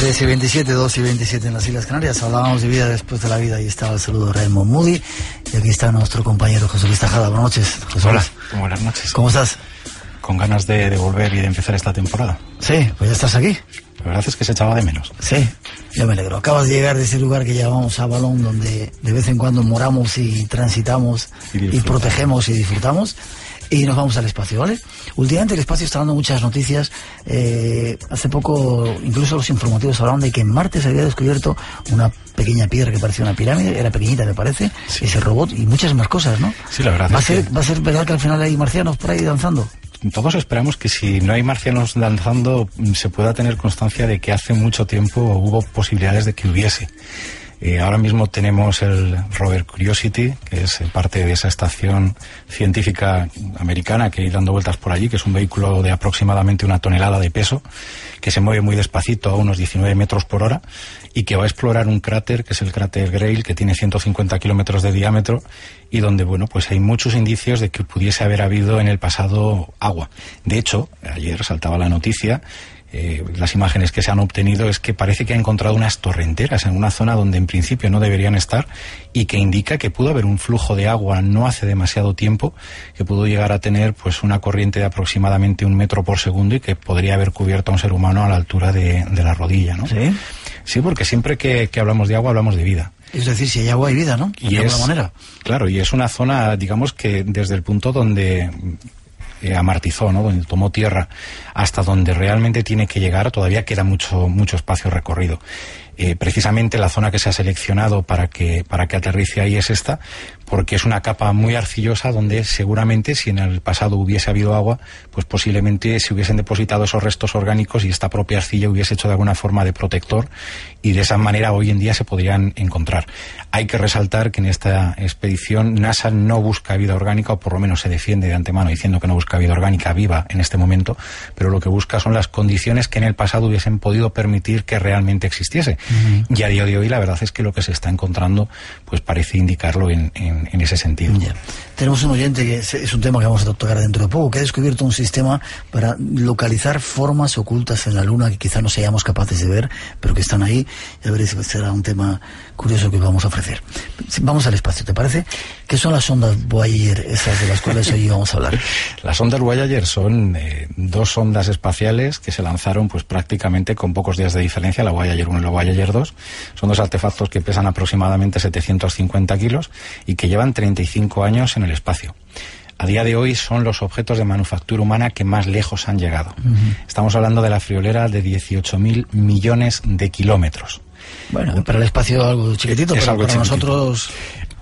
13 y 27, 2 y 27 en las Islas Canarias. Hablábamos de vida después de la vida y estaba el saludo de Raymond Moody. Y aquí está nuestro compañero José Luis Tajada. Buenas noches. José Hola, buenas noches. ¿Cómo estás? Con ganas de, de volver y de empezar esta temporada. Sí, pues ya estás aquí. La verdad es que se echaba de menos. Sí, yo me alegro. Acabas de llegar de ese lugar que llamamos a Balón, donde de vez en cuando moramos y transitamos Y y, protegemos y disfrutamos. Y nos vamos al espacio, ¿vale? Últimamente el espacio está dando muchas noticias. Eh, hace poco, incluso los informativos hablaban de que en Marte se había descubierto una pequeña piedra que parecía una pirámide, era pequeñita me parece, Sí. ese robot y muchas más cosas, ¿no? Sí, la verdad ¿Va a, ser, que- ¿Va a ser verdad que al final hay marcianos por ahí danzando? Todos esperamos que si no hay marcianos lanzando, mm, se pueda tener constancia de que hace mucho tiempo hubo posibilidades de que hubiese. Eh, ahora mismo tenemos el rover Curiosity, que es eh, parte de esa estación científica americana que hay dando vueltas por allí, que es un vehículo de aproximadamente una tonelada de peso, que se mueve muy despacito a unos 19 metros por hora y que va a explorar un cráter, que es el cráter Grail, que tiene 150 kilómetros de diámetro y donde, bueno, pues hay muchos indicios de que pudiese haber habido en el pasado agua. De hecho, ayer saltaba la noticia eh, las imágenes que se han obtenido es que parece que ha encontrado unas torrenteras en una zona donde en principio no deberían estar y que indica que pudo haber un flujo de agua no hace demasiado tiempo que pudo llegar a tener pues una corriente de aproximadamente un metro por segundo y que podría haber cubierto a un ser humano a la altura de, de la rodilla, ¿no? Sí. Sí, porque siempre que, que hablamos de agua hablamos de vida. Es decir, si hay agua hay vida, ¿no? Y de es, alguna manera. Claro, y es una zona, digamos que desde el punto donde eh, amartizó, ¿no? donde tomó tierra, hasta donde realmente tiene que llegar, todavía queda mucho, mucho espacio recorrido. Eh, precisamente la zona que se ha seleccionado para que, para que aterrice ahí es esta, porque es una capa muy arcillosa donde seguramente si en el pasado hubiese habido agua, pues posiblemente se hubiesen depositado esos restos orgánicos y esta propia arcilla hubiese hecho de alguna forma de protector y de esa manera hoy en día se podrían encontrar. Hay que resaltar que en esta expedición NASA no busca vida orgánica, o por lo menos se defiende de antemano diciendo que no busca vida orgánica viva en este momento, pero lo que busca son las condiciones que en el pasado hubiesen podido permitir que realmente existiese. Y a día de hoy la verdad es que lo que se está encontrando pues parece indicarlo en, en- en ese sentido. Tenemos un oyente que es, es un tema que vamos a tocar dentro de poco, que ha descubierto un sistema para localizar formas ocultas en la Luna que quizá no seamos capaces de ver, pero que están ahí. Y a ver si será un tema curioso que vamos a ofrecer. Vamos al espacio, ¿te parece? ¿Qué son las ondas Voyager, esas de las cuales hoy vamos a hablar? Las ondas Voyager son eh, dos ondas espaciales que se lanzaron pues prácticamente con pocos días de diferencia, la Voyager 1 y la Voyager 2. Son dos artefactos que pesan aproximadamente 750 kilos y que llevan 35 años en el espacio. A día de hoy son los objetos de manufactura humana que más lejos han llegado. Estamos hablando de la friolera de 18.000 millones de kilómetros. Bueno, para el espacio algo chiquitito, Es pero algo para chiquitito. nosotros...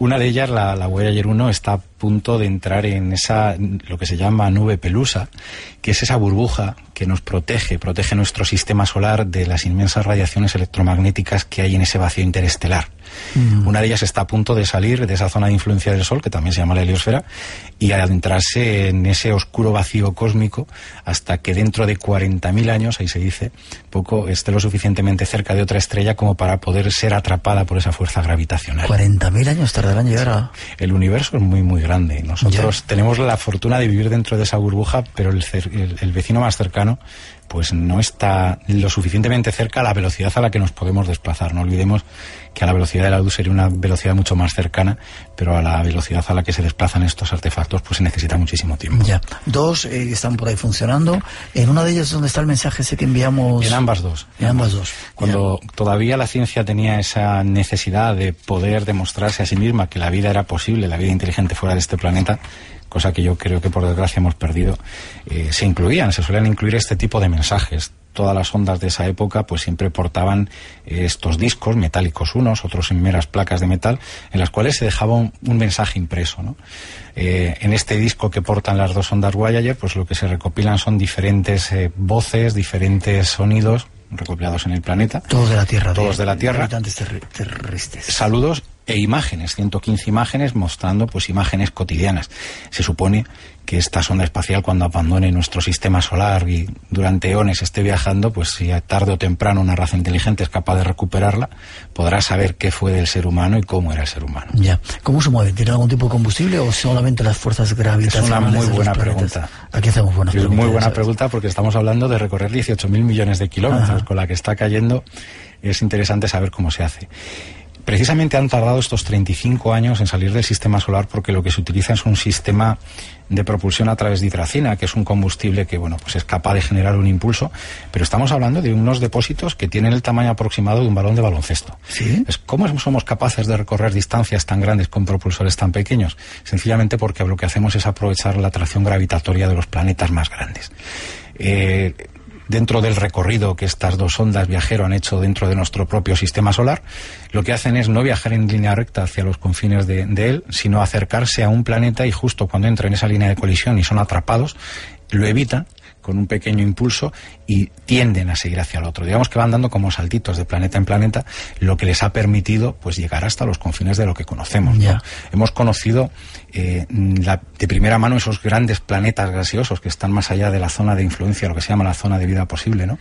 Una de ellas, la, la Voyager 1, está a punto de entrar en esa, lo que se llama nube pelusa, que es esa burbuja que nos protege, protege nuestro sistema solar de las inmensas radiaciones electromagnéticas que hay en ese vacío interestelar. Una de ellas está a punto de salir de esa zona de influencia del Sol, que también se llama la heliosfera, y adentrarse en ese oscuro vacío cósmico hasta que dentro de 40.000 años, ahí se dice, poco esté lo suficientemente cerca de otra estrella como para poder ser atrapada por esa fuerza gravitacional. 40.000 años tardarán en llegar a... El universo es muy, muy grande. Nosotros tenemos la fortuna de vivir dentro de esa burbuja, pero el, el- el vecino más cercano pues no está lo suficientemente cerca a la velocidad a la que nos podemos desplazar. No olvidemos que a la velocidad de la luz sería una velocidad mucho más cercana, pero a la velocidad a la que se desplazan estos artefactos pues se necesita muchísimo tiempo. Ya. Dos eh, están por ahí funcionando. En una de ellas, ¿dónde está el mensaje ese que enviamos? En ambas dos. En ambas dos. Cuando todavía la ciencia tenía esa necesidad de poder demostrarse a sí misma que la vida era posible, la vida inteligente fuera de este planeta, cosa que yo creo que por desgracia hemos perdido, eh, se incluían, se suelen incluir este tipo de mensajes. Todas las ondas de esa época pues siempre portaban eh, estos discos metálicos unos, otros en meras placas de metal, en las cuales se dejaba un, un mensaje impreso. ¿no? Eh, en este disco que portan las dos ondas Voyager, pues lo que se recopilan son diferentes eh, voces, diferentes sonidos recopilados en el planeta. Todos de la Tierra. Todos de la Tierra. Habitantes terrestres. Saludos e imágenes, 115 imágenes mostrando pues imágenes cotidianas. Se supone que esta sonda espacial cuando abandone nuestro sistema solar y durante eones esté viajando, pues si tarde o temprano una raza inteligente es capaz de recuperarla, podrá saber qué fue del ser humano y cómo era el ser humano. Ya. ¿Cómo se mueve? ¿Tiene algún tipo de combustible o solamente las fuerzas gravitacionales? Es una muy buena pregunta. Aquí hacemos buenas es muy buena pregunta porque estamos hablando de recorrer 18.000 millones de kilómetros, con la que está cayendo es interesante saber cómo se hace. Precisamente han tardado estos 35 años en salir del sistema solar porque lo que se utiliza es un sistema de propulsión a través de hidracina, que es un combustible que bueno, pues es capaz de generar un impulso, pero estamos hablando de unos depósitos que tienen el tamaño aproximado de un balón de baloncesto. ¿Sí? ¿Cómo somos capaces de recorrer distancias tan grandes con propulsores tan pequeños? Sencillamente porque lo que hacemos es aprovechar la atracción gravitatoria de los planetas más grandes. Eh, dentro del recorrido que estas dos ondas viajero han hecho dentro de nuestro propio sistema solar, lo que hacen es no viajar en línea recta hacia los confines de, él, sino acercarse a un planeta y justo cuando entran en esa línea de colisión y son atrapados, lo evitan con un pequeño impulso y tienden a seguir hacia el otro. Digamos que van dando como saltitos de planeta en planeta, lo que les ha permitido pues llegar hasta los confines de lo que conocemos. Hemos conocido eh, de primera mano esos grandes planetas gaseosos que están más allá de la zona de influencia, lo que se llama la zona de vida posible, ¿no?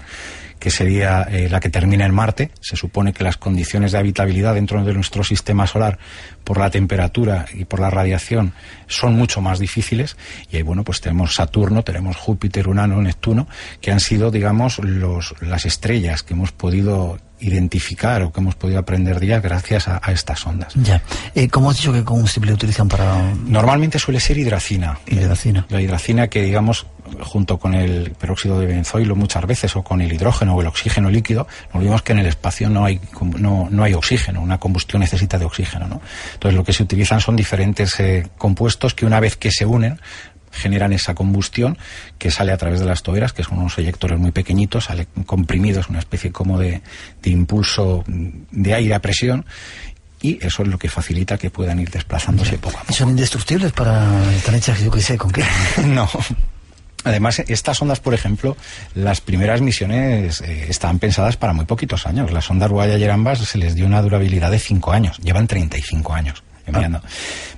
que sería eh, la que termina en Marte. Se supone que las condiciones de habitabilidad dentro de nuestro sistema solar, por la temperatura y por la radiación, son mucho más difíciles. Y ahí, bueno, pues tenemos Saturno, tenemos Júpiter, Urano, Neptuno, que han sido, digamos, los, las estrellas que hemos podido identificar o que hemos podido aprender de gracias a, estas ondas. Ya. Eh, ¿Cómo has dicho que combustible utilizan para...? Normalmente suele ser hidracina. Hidracina. la hidracina que, digamos, junto con el peróxido de benzoilo muchas veces o con el hidrógeno o el oxígeno líquido, no olvidemos que en el espacio no hay, no, no hay oxígeno, una combustión necesita de oxígeno. ¿no? Entonces lo que se utilizan son diferentes eh, compuestos que una vez que se unen generan esa combustión que sale a través de las toberas, que son unos eyectores muy pequeñios, sale comprimido, es una especie como de, impulso de aire a presión y eso es lo que facilita que puedan ir desplazándose poco a poco. ¿Son indestructibles para estar hechas, yo qué sé, con qué? no. Además, estas ondas, por ejemplo, las primeras misiones eh, estaban pensadas para muy poquitos años. Las ondas Voyager ambas se les dio una durabilidad de 5 años. Llevan 35 años. Ah.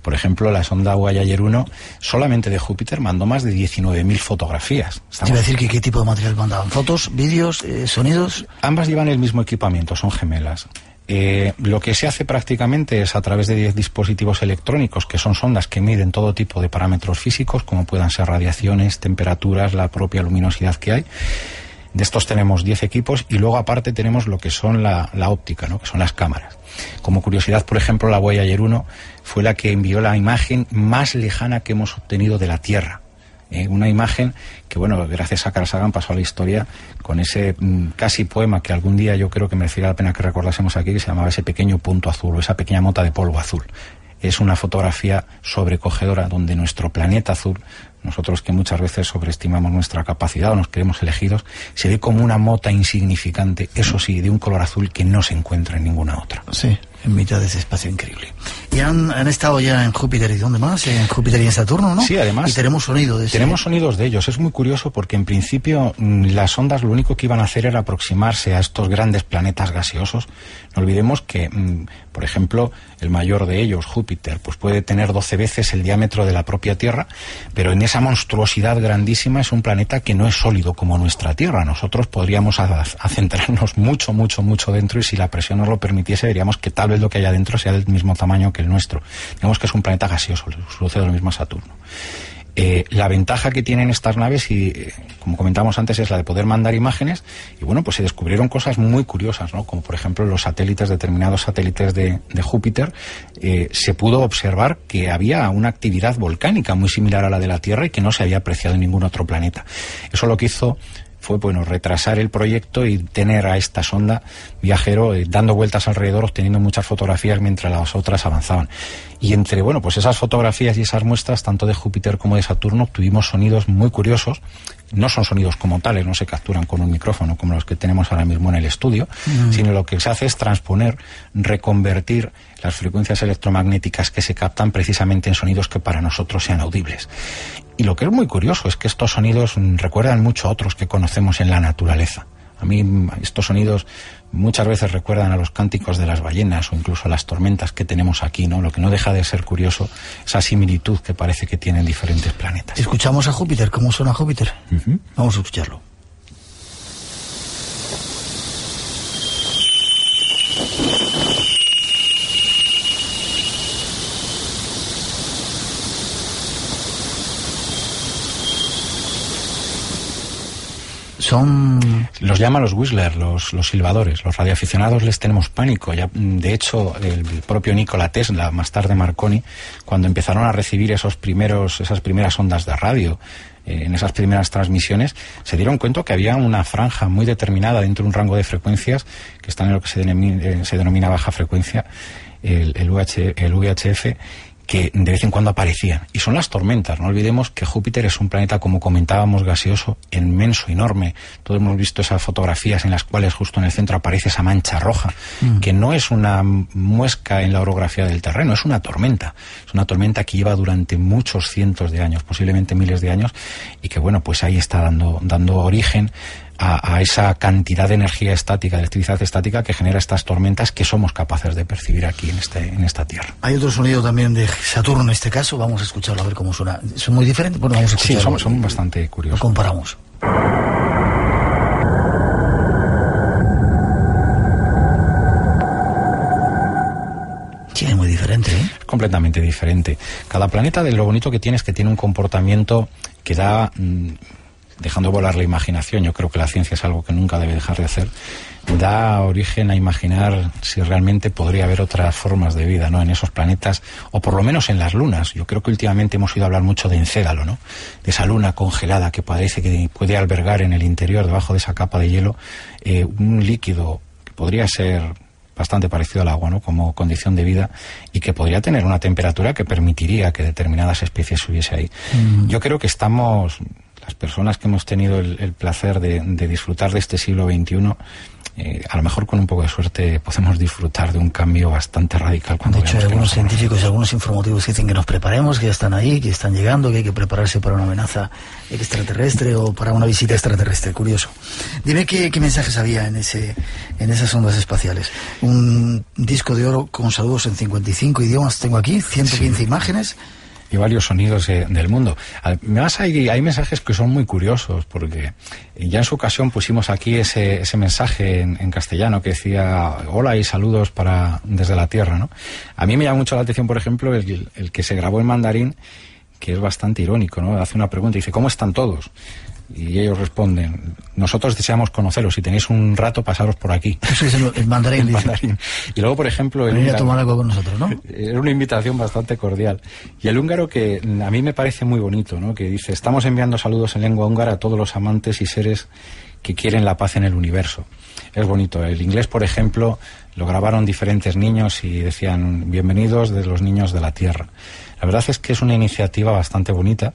Por ejemplo, la sonda Voyager 1 solamente de Júpiter mandó más de 19.000 fotografías. Estamos... decir que qué tipo de material mandaban? ¿Fotos, vídeos, eh, sonidos? Ambas llevan el mismo equipamiento, son gemelas. Eh, lo que se hace prácticamente es a través de 10 dispositivos electrónicos, que son sondas que miden todo tipo de parámetros físicos, como puedan ser radiaciones, temperaturas, la propia luminosidad que hay. De estos tenemos 10 equipos y luego aparte tenemos lo que son la, la óptica, ¿no? que son las cámaras. Como curiosidad, por ejemplo, la Voyager 1 fue la que envió la imagen más lejana que hemos obtenido de la Tierra. Eh, una imagen que, bueno, gracias a Carl pasó a la historia con ese mm, casi poema que algún día yo creo que merecería la pena que recordásemos aquí, que se llamaba ese pequeño punto azul o esa pequeña mota de polvo azul. Es una fotografía sobrecogedora donde nuestro planeta azul nosotros que muchas veces sobreestimamos nuestra capacidad o nos creemos elegidos, se ve como una mota insignificante, eso sí, de un color azul que no se encuentra en ninguna otra. Sí, en mitad de ese espacio increíble. Y han, estado ya en Júpiter y dónde más, en Júpiter y en Saturno, ¿no? Sí, además. Y tenemos sonido de Tenemos sonidos de ellos. Es muy curioso porque en principio mm, las ondas lo único que iban a hacer era aproximarse a estos grandes planetas gaseosos. No olvidemos que, mm, por ejemplo, el mayor de ellos, Júpiter, pues puede tener 12 veces el diámetro de la propia Tierra, pero en esa monstruosidad grandísima es un planeta que no es sólido como nuestra Tierra. Nosotros podríamos centrarnos mucho, mucho, mucho dentro y si la presión nos lo permitiese, veríamos que tal vez lo que haya dentro sea del mismo tamaño que el nuestro. Digamos que es un planeta gaseoso, sucede lo mismo a Saturno. Eh, la ventaja que tienen estas naves, y eh, como comentamos antes, es la de poder mandar imágenes. Y bueno, pues se descubrieron cosas muy curiosas, ¿no? Como por ejemplo los satélites, determinados satélites de, Júpiter, eh, se pudo observar que había una actividad volcánica muy similar a la de la Tierra y que no se había apreciado en ningún otro planeta. Eso lo que hizo fue bueno retrasar el proyecto y tener a esta sonda viajero eh, dando vueltas alrededor, obteniendo muchas fotografías mientras las otras avanzaban. Y entre bueno, pues esas fotografías y esas muestras, tanto de Júpiter como de Saturno, tuvimos sonidos muy curiosos. No son sonidos como tales, no se capturan con un micrófono como los que tenemos ahora mismo en el estudio, mm. sino lo que se hace es transponer, reconvertir las frecuencias electromagnéticas que se captan precisamente en sonidos que para nosotros sean audibles. Y lo que es muy curioso es que estos sonidos recuerdan mucho a otros que conocemos en la naturaleza. A mí estos sonidos muchas veces recuerdan a los cánticos de las ballenas o incluso a las tormentas que tenemos aquí, ¿no? Lo que no deja de ser curioso, esa similitud que parece que tienen diferentes planetas. Escuchamos a Júpiter, ¿cómo suena Júpiter? Vamos a escucharlo. Son... Los llaman los Whistler, los, los silbadores. Los radioaficionados les tenemos pánico. Ya, de hecho, el propio Nikola Tesla, más tarde Marconi, cuando empezaron a recibir esos primeros, esas primeras ondas de radio, eh, en esas primeras transmisiones, se dieron cuenta que había una franja muy determinada dentro de un rango de frecuencias que están en lo que se denomina, eh, se denomina baja frecuencia, el, el, UH, el VHF, que de vez en cuando aparecían. Y son las tormentas. No olvidemos que Júpiter es un planeta, como comentábamos, gaseoso, inmenso, enorme. Todos hemos visto esas fotografías en las cuales justo en el centro aparece esa mancha roja, mm. que no es una muesca en la orografía del terreno, es una tormenta. Es una tormenta que lleva durante muchos cientos de años, posiblemente miles de años, y que bueno, pues ahí está dando, dando origen a, esa cantidad de energía estática, de electricidad estática que genera estas tormentas que somos capaces de percibir aquí en, este, en esta Tierra. Hay otro sonido también de Saturno en este caso, vamos a escucharlo a ver cómo suena. ¿Son muy diferentes? Bueno, vamos a escucharlo. Sí, son, bastante curiosos. Lo comparamos. Sí, es muy diferente. ¿eh? completamente diferente. Cada planeta, de lo bonito que tiene es que tiene un comportamiento que da mm, dejando volar la imaginación, yo creo que la ciencia es algo que nunca debe dejar de hacer, da origen a imaginar si realmente podría haber otras formas de vida, ¿no? En esos planetas, o por lo menos en las lunas. Yo creo que últimamente hemos oído hablar mucho de Encédalo, ¿no? De esa luna congelada que parece que puede albergar en el interior, debajo de esa capa de hielo, eh, un líquido que podría ser bastante parecido al agua, ¿no? Como condición de vida y que podría tener una temperatura que permitiría que determinadas especies hubiese ahí. Mm. Yo creo que estamos las personas que hemos tenido el, placer de, disfrutar de este siglo XXI, eh, a lo mejor con un poco de suerte podemos disfrutar de un cambio bastante radical. Cuando de hecho, hay algunos científicos y algunos informativos que dicen que nos preparemos, que ya están ahí, que están llegando, que hay que prepararse para una amenaza extraterrestre o para una visita extraterrestre. Curioso. Dime qué, mensajes había en, ese, en esas ondas espaciales. Un disco de oro con saludos en 55 idiomas tengo aquí, 115 imágenes y varios sonidos del mundo. Además hay, hay mensajes que son muy curiosos, porque ya en su ocasión pusimos aquí ese, ese mensaje en, castellano que decía hola y saludos para desde la Tierra. ¿no? A mí me llama mucho la atención, por ejemplo, el, el que se grabó en mandarín, que es bastante irónico, ¿no? Hace una pregunta y dice, ¿cómo están todos? Y ellos responden, nosotros deseamos conoceros, si tenéis un rato, pasaros por aquí. Eso es el, mandarín. Y luego, por ejemplo... El húngaro, a tomar algo con nosotros, ¿no? Era una invitación bastante cordial. Y el húngaro que a mí me parece muy bonito, ¿no? Que dice, estamos enviando saludos en lengua húngara a todos los amantes y seres que quieren la paz en el universo. Es bonito. El inglés, por ejemplo, lo grabaron diferentes niños y decían, bienvenidos de los niños de la Tierra. La verdad es que es una iniciativa bastante bonita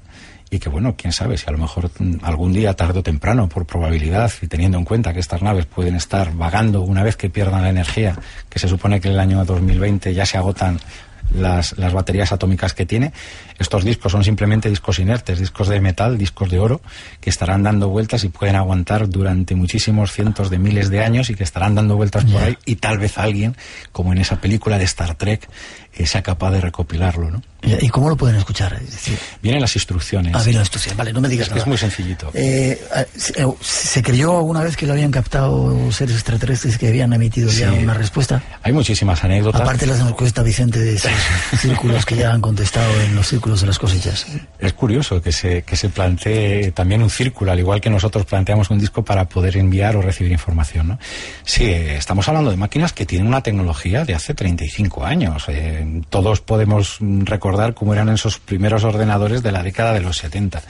y que bueno, quién sabe si a lo mejor mm, algún día, tarde o temprano, por probabilidad y teniendo en cuenta que estas naves pueden estar vagando una vez que pierdan la energía, que se supone que en el año 2020 ya se agotan las, las, baterías atómicas que tiene. Estos discos son simplemente discos inertes, discos de metal, discos de oro, que estarán dando vueltas y pueden aguantar durante muchísimos cientos de miles de años y que estarán dando vueltas por ahí y tal vez alguien, como en esa película de Star Trek, sea capaz de recopilarlo, ¿no? ¿Y cómo lo pueden escuchar? Vienen las instrucciones. Ah, vienen las instrucciones. Vale, no me digas es es muy sencillito. Eh, eh, ¿se, creyó alguna vez que lo habían captado seres extraterrestres que habían emitido ya una respuesta? Hay muchísimas anécdotas. Aparte las nos cuesta Vicente de esos círculos que ya han contestado en los círculos de las cosechas. Es curioso que se, que se plantee también un círculo, al igual que nosotros planteamos un disco para poder enviar o recibir información, ¿no? Sí, estamos hablando de máquinas que tienen una tecnología de hace 35 años. Eh, todos podemos recordar cómo eran esos primeros ordenadores de la década de los 70.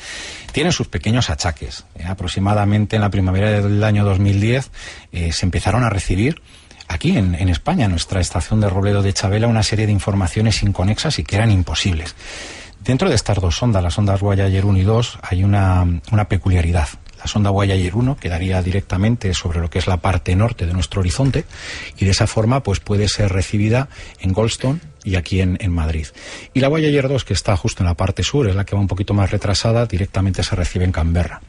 Tienen sus pequeños achaques. Eh, aproximadamente en la primavera del año 2010 eh, se empezaron a recibir aquí en, España, en nuestra estación de Robledo de Chabela, una serie de informaciones inconexas y que eran imposibles. Dentro de estas dos sondas, las ondas Voyager 1 y 2, hay una, una peculiaridad. La sonda Voyager 1 quedaría directamente sobre lo que es la parte norte de nuestro horizonte y de esa forma pues puede ser recibida en Goldstone y aquí en, en, Madrid. Y la Voyager 2, que está justo en la parte sur, es la que va un poquito más retrasada, directamente se recibe en Canberra.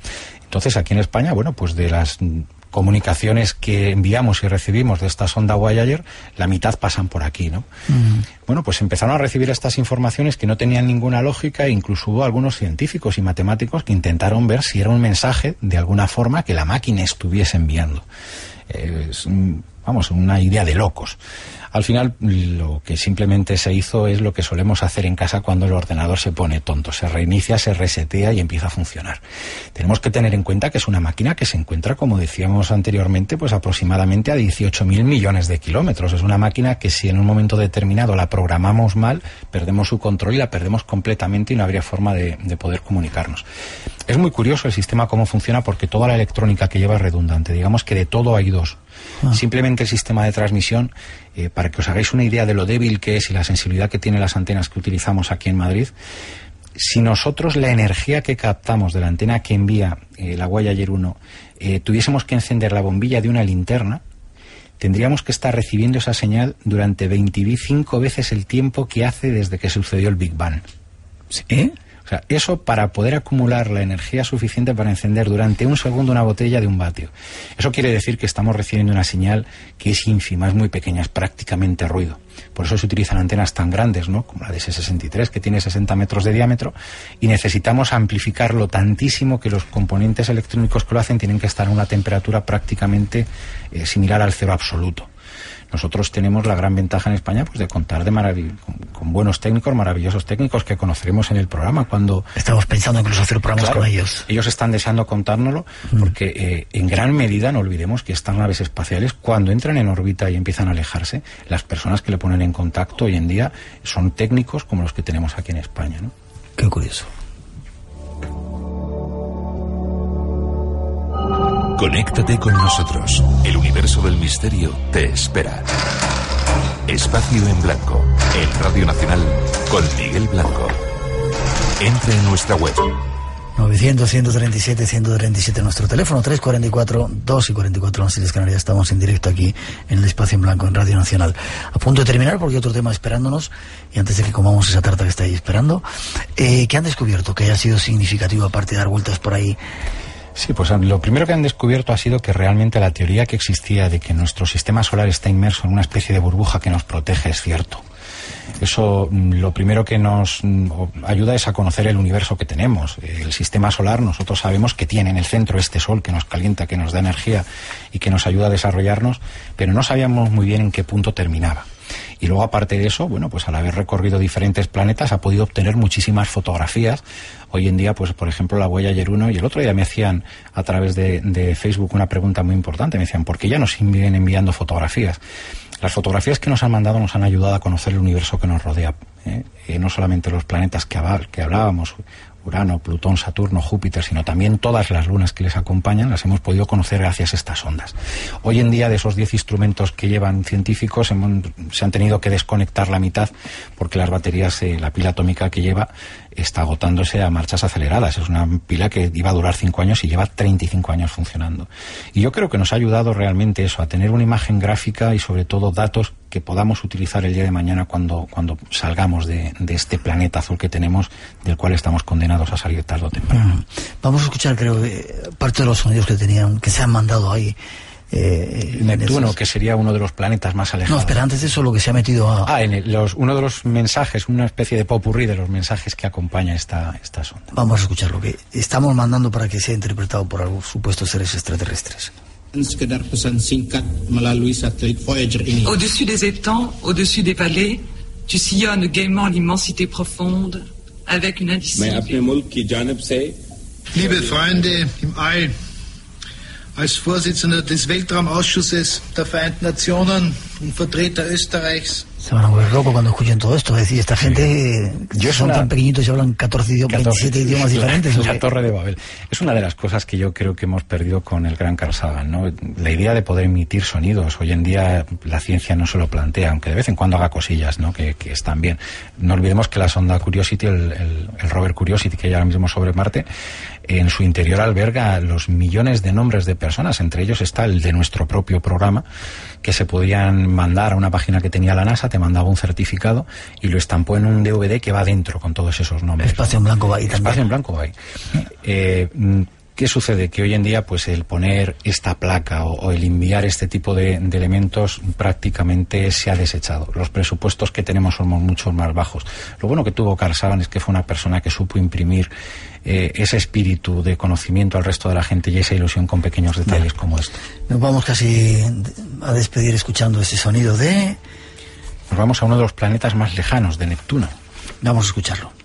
Entonces, aquí en España, bueno, pues de las comunicaciones que enviamos y recibimos de esta sonda Voyager, la mitad pasan por aquí, ¿no? Mm. Bueno, pues empezaron a recibir estas informaciones que no tenían ninguna lógica e incluso hubo algunos científicos y matemáticos que intentaron ver si era un mensaje de alguna forma que la máquina estuviese enviando. es, vamos, una idea de locos. Al final, lo que simplemente se hizo es lo que solemos hacer en casa cuando el ordenador se pone tonto. Se reinicia, se resetea y empieza a funcionar. Tenemos que tener en cuenta que es una máquina que se encuentra, como decíamos anteriormente, pues aproximadamente a 18.000 millones de kilómetros. Es una máquina que si en un momento determinado la programamos mal, perdemos su control y la perdemos completamente y no habría forma de, de poder comunicarnos. Es muy curioso el sistema cómo funciona porque toda la electrónica que lleva es redundante. Digamos que de todo hay dos. Ah. Simplemente el sistema de transmisión, eh, para que os hagáis una idea de lo débil que es y la sensibilidad que tienen las antenas que utilizamos aquí en Madrid, si nosotros la energía que captamos de la antena que envía eh, la Voyager 1 eh, tuviésemos que encender la bombilla de una linterna, tendríamos que estar recibiendo esa señal durante 25 veces el tiempo que hace desde que sucedió el Big Bang. ¿Sí? O sea, eso para poder acumular la energía suficiente para encender durante un segundo una botella de un vatio. Eso quiere decir que estamos recibiendo una señal que es ínfima, es muy pequeña, es prácticamente ruido. Por eso se utilizan antenas tan grandes, ¿no? Como la de S63, que tiene 60 metros de diámetro, y necesitamos amplificarlo tantísimo que los componentes electrónicos que lo hacen tienen que estar a una temperatura prácticamente eh, similar al cero absoluto. Nosotros tenemos la gran ventaja en España pues de contar de con, buenos técnicos, maravillosos técnicos que conoceremos en el programa cuando... Estamos pensando incluso hacer programas con ellos. Ellos están deseando contárnoslo mm. porque eh, en gran medida no olvidemos que estas naves espaciales cuando entran en órbita y empiezan a alejarse, las personas que le ponen en contacto hoy en día son técnicos como los que tenemos aquí en España. ¿no? Qué curioso. Conéctate con nosotros. El universo del misterio te espera. Espacio en Blanco, en Radio Nacional, con Miguel Blanco. Entre en nuestra web. 900, 137, 137 nuestro teléfono, 344, 2 y 44 en las Islas Canarias. Estamos en directo aquí en el Espacio en Blanco, en Radio Nacional. A punto de terminar porque hay otro tema esperándonos y antes de que comamos esa tarta que está ahí esperando, eh, ¿qué han descubierto que haya sido significativo aparte de dar vueltas por ahí Sí, pues lo primero que han descubierto ha sido que realmente la teoría que existía de que nuestro sistema solar está inmerso en una especie de burbuja que nos protege es cierto. Eso mm, lo primero que nos mm, ayuda es a conocer el universo que tenemos. El sistema solar nosotros sabemos que tiene en el centro este sol que nos calienta, que nos da energía y que nos ayuda a desarrollarnos, pero no sabíamos muy bien en qué punto terminaba. Y luego, aparte de eso, bueno, pues al haber recorrido diferentes planetas, ha podido obtener muchísimas fotografías. Hoy en día, pues por ejemplo, la huella ayer uno, y el otro día me hacían a través de, Facebook una pregunta muy importante. Me decían, ¿por qué ya nos siguen enviando fotografías? Las fotografías que nos han mandado nos han ayudado a conocer el universo que nos rodea. ¿eh? Eh, no solamente los planetas que hablábamos, Urano, Plutón, Saturno, Júpiter, sino también todas las lunas que les acompañan, las hemos podido conocer gracias a estas ondas. Hoy en día, de esos 10 instrumentos que llevan científicos, se han tenido que desconectar la mitad porque las baterías, eh, la pila atómica que lleva, está agotándose a marchas aceleradas. Es una pila que iba a durar cinco años y lleva 35 años funcionando. Y yo creo que nos ha ayudado realmente eso, a tener una imagen gráfica y sobre todo datos que podamos utilizar el día de mañana cuando, cuando salgamos de, este planeta azul que tenemos, del cual estamos condenados a salir tarde o temprano. Vamos a escuchar, creo, parte de los sonidos que tenían, que se han mandado ahí. Eh, Neptuno, que sería uno de los planetas más alejados. No, espera, antes de eso lo que se ha metido a... Ah, en los, uno de los mensajes, una especie de popurrí de los mensajes que acompaña esta, esta sonda. Vamos a escuchar lo que estamos mandando para que sea interpretado por algunos supuestos seres extraterrestres. Au-dessus des étangs, au-dessus des vallées, tu sillonnes gaiement l'immensité profonde avec une indicible... Liebe Freunde im All, als Vorsitzender des Weltraumausschusses der Vereinten Nationen und Vertreter Österreichs se van a volver locos cuando escuchen todo esto. Es decir, esta gente yo son tan pequeñitos y hablan 14 idiomas, 27 idiomas diferentes. La, Torre de Babel. Es una de las cosas que yo creo que hemos perdido con el gran Carl Sagan, ¿no? La idea de poder emitir sonidos. Hoy en día la ciencia no se lo plantea, aunque de vez en cuando haga cosillas, ¿no? Que, están bien. No olvidemos que la sonda Curiosity, el, el, el rover Curiosity que hay ahora mismo sobre Marte, en su interior alberga los millones de nombres de personas, entre ellos está el de nuestro propio programa, que se podían mandar a una página que tenía la NASA, te mandaba un certificado y lo estampó en un DVD que va dentro con todos esos nombres. Espacio en blanco va Espacio en blanco va eh, ¿Qué sucede? Que hoy en día, pues el poner esta placa o, el enviar este tipo de, elementos prácticamente se ha desechado. Los presupuestos que tenemos son mucho más bajos. Lo bueno que tuvo Carl Sagan es que fue una persona que supo imprimir eh, ese espíritu de conocimiento al resto de la gente y esa ilusión con pequeños detalles como este. Nos vamos casi a despedir escuchando ese sonido de... Nos vamos a uno de los planetas más lejanos, de Neptuno. Vamos a escucharlo.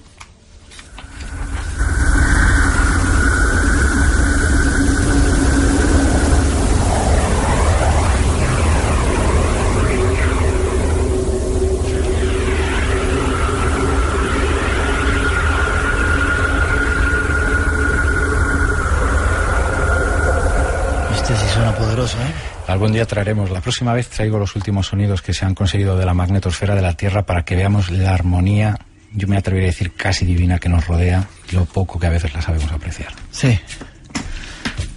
¿Eh? Algún día traeremos, la próxima vez traigo los últimos sonidos que se han conseguido de la magnetosfera de la Tierra para que veamos la armonía, yo me atrevería a decir casi divina que nos rodea, lo poco que a veces la sabemos apreciar. Sí,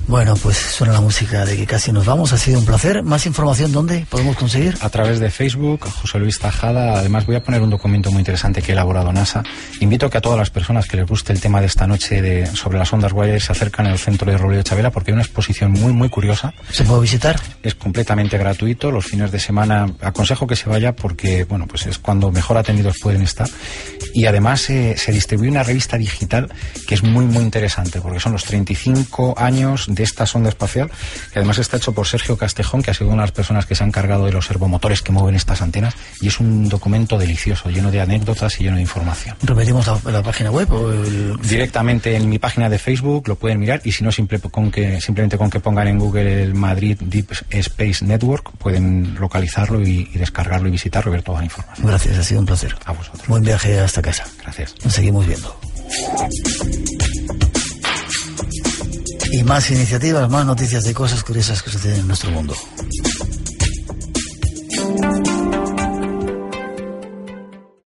bueno, pues suena la música de que casi nos vamos. Ha sido un placer. ¿Más información dónde podemos conseguir? A través de Facebook, José Luis Tajada. Además, voy a poner un documento muy interesante que ha elaborado NASA. Invito a que a todas las personas que les guste el tema de esta noche de, sobre las ondas wire se acercan al centro de Robledo Chavela porque hay una exposición muy, muy curiosa. ¿Se puede visitar? Es completamente gratuito. Los fines de semana aconsejo que se vaya porque, bueno, pues es cuando mejor atendidos pueden estar. Y además eh, se distribuye una revista digital que es muy, muy interesante porque son los 35 años de esta sonda espacial, que además está hecho por Sergio Castejón, que ha sido una de las personas que se han encargado de los servomotores que mueven estas antenas, y es un documento delicioso, lleno de anécdotas y lleno de información. ¿Repetimos la, página web? Directamente en mi página de Facebook lo pueden mirar, y si no, simple con que, simplemente con que pongan en Google el Madrid Deep Space Network, pueden localizarlo y, y descargarlo y visitarlo y ver toda la información. Gracias, ha sido un placer. A vosotros. Buen viaje hasta casa. Gracias. Nos seguimos viendo y más iniciativas, más noticias de cosas curiosas que suceden en nuestro mundo.